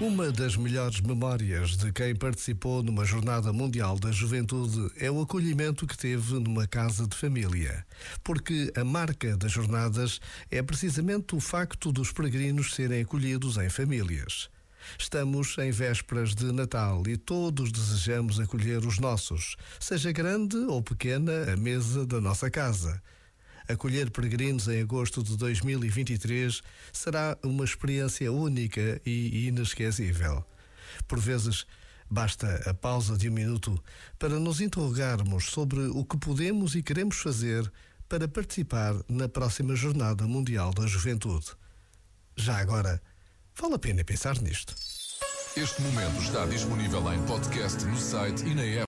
Uma das melhores memórias de quem participou numa Jornada Mundial da Juventude é o acolhimento que teve numa casa de família. Porque a marca das jornadas é precisamente o facto dos peregrinos serem acolhidos em famílias. Estamos em vésperas de Natal e todos desejamos acolher os nossos, seja grande ou pequena a mesa da nossa casa. Acolher peregrinos em agosto de 2023 será uma experiência única e inesquecível. Por vezes, basta a pausa de um minuto para nos interrogarmos sobre o que podemos e queremos fazer para participar na próxima Jornada Mundial da Juventude. Já agora, vale a pena pensar nisto. Este momento está disponível em podcast no site e na app.